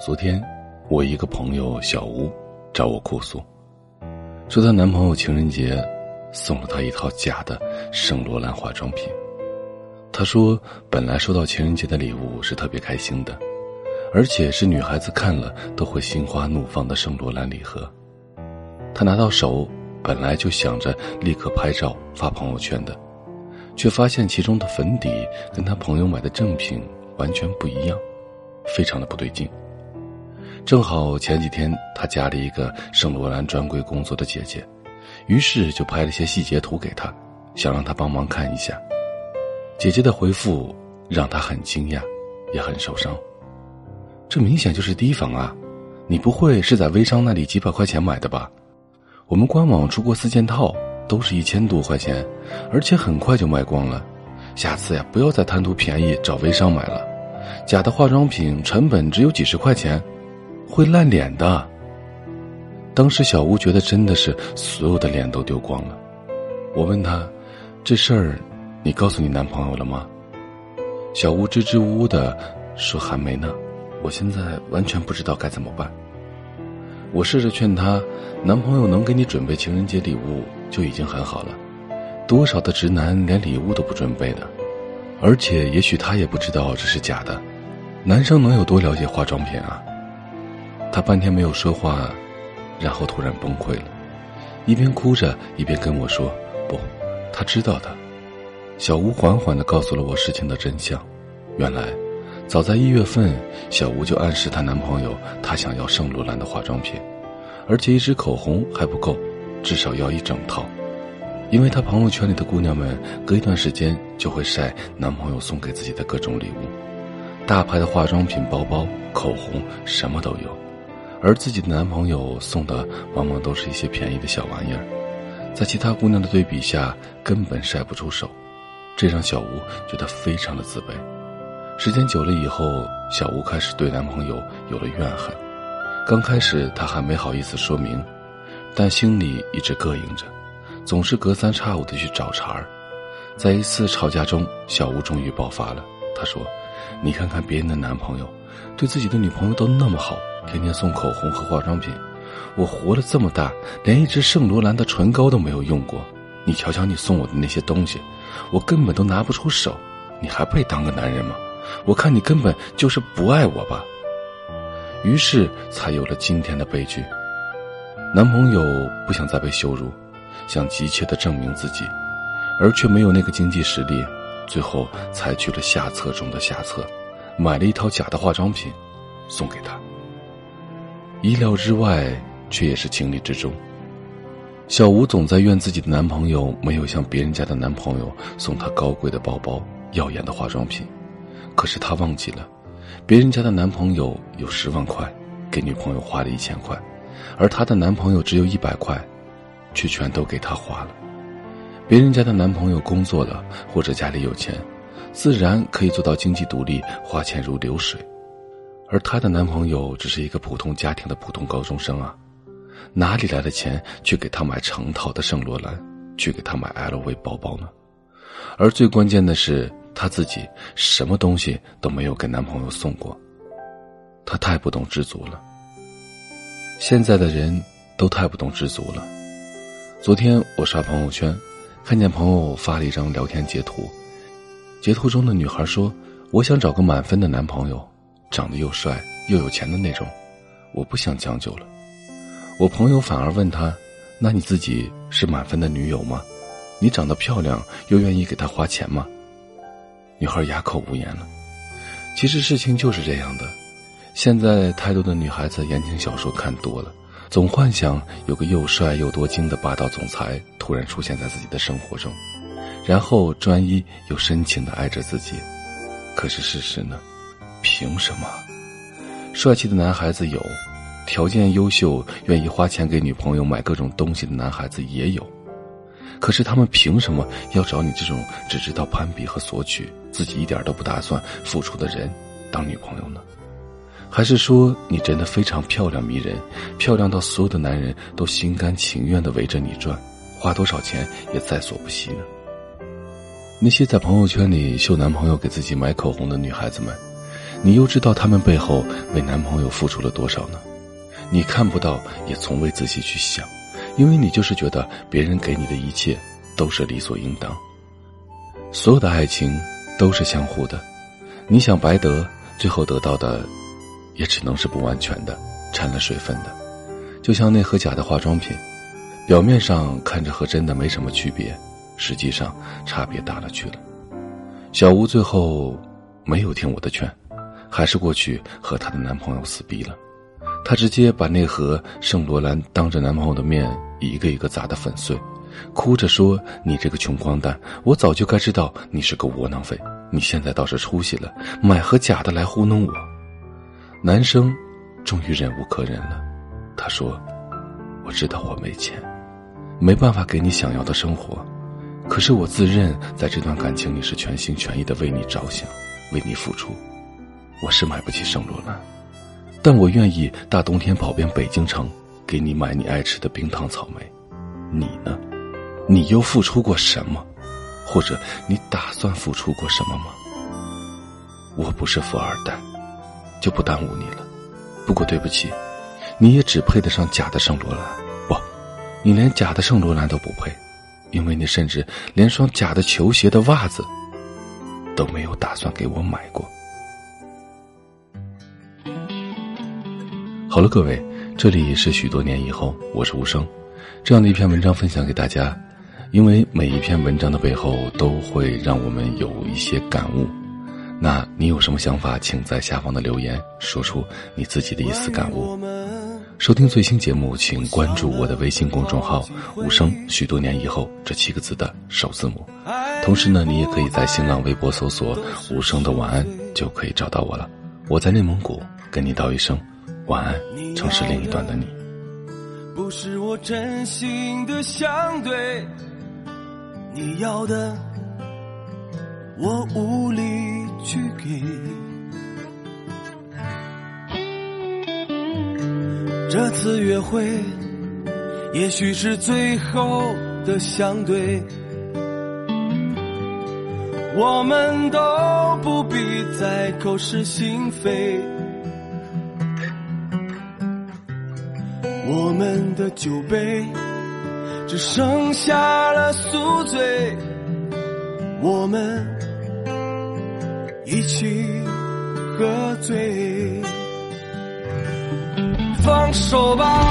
昨天，我一个朋友小吴找我哭诉，说她男朋友情人节送了她一套假的圣罗兰化妆品。她说，本来收到情人节的礼物是特别开心的，而且是女孩子看了都会心花怒放的圣罗兰礼盒。她拿到手，本来就想着立刻拍照发朋友圈的，却发现其中的粉底跟她朋友买的正品完全不一样，非常的不对劲。正好前几天他加了一个圣罗兰专柜工作的姐姐，于是就拍了些细节图给他，想让他帮忙看一下。姐姐的回复让他很惊讶，也很受伤。这明显就是提防啊！你不会是在微商那里几百块钱买的吧？我们官网出过四件套，都是一千多块钱，而且很快就卖光了。下次呀，不要再贪图便宜找微商买了，假的化妆品成本只有几十块钱。会烂脸的。当时小吴觉得真的是所有的脸都丢光了。我问他：“这事儿，你告诉你男朋友了吗？”小吴支支吾吾的说：“还没呢，我现在完全不知道该怎么办。”我试着劝他：“男朋友能给你准备情人节礼物就已经很好了，多少的直男连礼物都不准备的，而且也许他也不知道这是假的，男生能有多了解化妆品啊？”他半天没有说话，然后突然崩溃了，一边哭着一边跟我说：“不，他知道的。”小吴缓缓的告诉了我事情的真相。原来，早在一月份，小吴就暗示她男朋友，她想要圣罗兰的化妆品，而且一支口红还不够，至少要一整套，因为她朋友圈里的姑娘们隔一段时间就会晒男朋友送给自己的各种礼物，大牌的化妆品、包包、口红，什么都有。而自己的男朋友送的往往都是一些便宜的小玩意儿，在其他姑娘的对比下，根本晒不出手，这让小吴觉得非常的自卑。时间久了以后，小吴开始对男朋友有了怨恨。刚开始她还没好意思说明，但心里一直膈应着，总是隔三差五的去找茬儿。在一次吵架中，小吴终于爆发了。他说：“你看看别人的男朋友，对自己的女朋友都那么好。”天天送口红和化妆品，我活了这么大，连一支圣罗兰的唇膏都没有用过。你瞧瞧你送我的那些东西，我根本都拿不出手。你还配当个男人吗？我看你根本就是不爱我吧。于是才有了今天的悲剧。男朋友不想再被羞辱，想急切的证明自己，而却没有那个经济实力，最后采取了下策中的下策，买了一套假的化妆品，送给他。意料之外，却也是情理之中。小吴总在怨自己的男朋友没有像别人家的男朋友送她高贵的包包、耀眼的化妆品，可是她忘记了，别人家的男朋友有十万块，给女朋友花了一千块，而她的男朋友只有一百块，却全都给她花了。别人家的男朋友工作了，或者家里有钱，自然可以做到经济独立，花钱如流水。而她的男朋友只是一个普通家庭的普通高中生啊，哪里来的钱去给她买成套的圣罗兰，去给她买 LV 包包呢？而最关键的是，她自己什么东西都没有给男朋友送过，她太不懂知足了。现在的人都太不懂知足了。昨天我刷朋友圈，看见朋友发了一张聊天截图，截图中的女孩说：“我想找个满分的男朋友。”长得又帅又有钱的那种，我不想将就了。我朋友反而问他：“那你自己是满分的女友吗？你长得漂亮又愿意给他花钱吗？”女孩哑口无言了。其实事情就是这样的。现在太多的女孩子言情小说看多了，总幻想有个又帅又多金的霸道总裁突然出现在自己的生活中，然后专一又深情的爱着自己。可是事实呢？凭什么？帅气的男孩子有，条件优秀、愿意花钱给女朋友买各种东西的男孩子也有，可是他们凭什么要找你这种只知道攀比和索取、自己一点都不打算付出的人当女朋友呢？还是说你真的非常漂亮迷人，漂亮到所有的男人都心甘情愿的围着你转，花多少钱也在所不惜呢？那些在朋友圈里秀男朋友给自己买口红的女孩子们。你又知道他们背后为男朋友付出了多少呢？你看不到，也从未仔细去想，因为你就是觉得别人给你的一切都是理所应当。所有的爱情都是相互的，你想白得，最后得到的也只能是不完全的、掺了水分的。就像那盒假的化妆品，表面上看着和真的没什么区别，实际上差别大了去了。小吴最后没有听我的劝，还是过去和她的男朋友撕逼了。她直接把那盒圣罗兰当着男朋友的面一个一个砸得粉碎。哭着说：“你这个穷光蛋，我早就该知道你是个窝囊废。你现在倒是出息了，买盒假的来糊弄我。”男生终于忍无可忍了，他说：“我知道我没钱，没办法给你想要的生活，可是我自认在这段感情里是全心全意的为你着想，为你付出。我是买不起圣罗兰，但我愿意大冬天跑遍北京城，给你买你爱吃的冰糖草莓。你呢？”你又付出过什么，或者你打算付出过什么吗？我不是富二代，就不耽误你了。不过对不起，你也只配得上假的圣罗兰。不，你连假的圣罗兰都不配，因为你甚至连双假的球鞋的袜子都没有打算给我买过。好了，各位，这里是许多年以后，我是无声，这样的一篇文章分享给大家。因为每一篇文章的背后都会让我们有一些感悟，那你有什么想法，请在下方的留言说出你自己的一丝感悟。收听最新节目，请关注我的微信公众号“无声”，许多年以后这七个字的首字母。同时呢，你也可以在新浪微博搜索“无声的晚安”，就可以找到我了。我在内蒙古，跟你道一声晚安，城市另一端的你。不是我真心的相对。你要的，我无力去给。这次约会，也许是最后的相对，我们都不必再口是心非。我们的酒杯。只剩下了宿醉，我们一起喝醉，放手吧，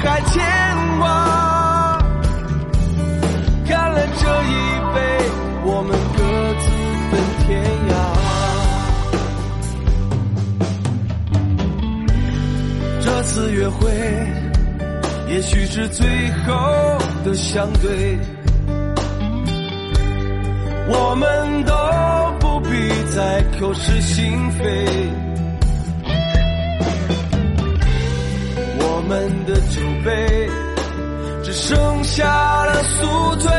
还牵挂干了这一杯我们各自奔天涯。这次约会也许是最后的相对。我们都不必再口是心非。我们的酒杯只剩下了宿醉，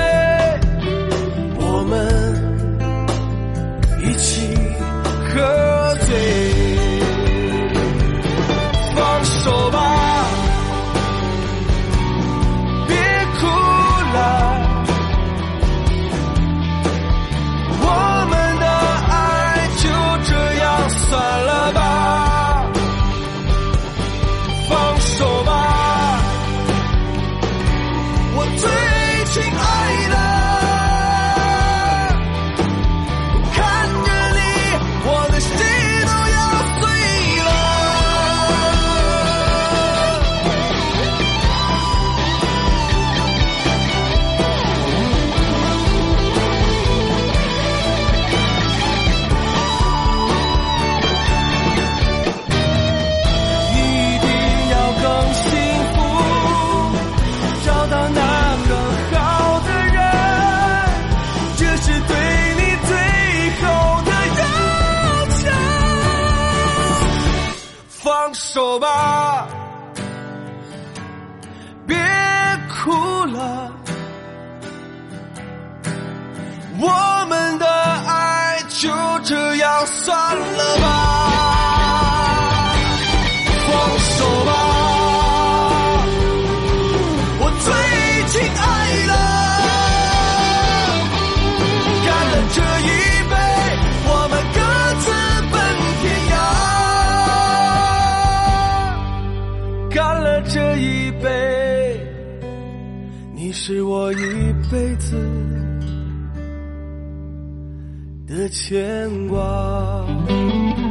我们放手吧，别哭了。我们的爱就这样算了吧。是我一辈子。的牵挂。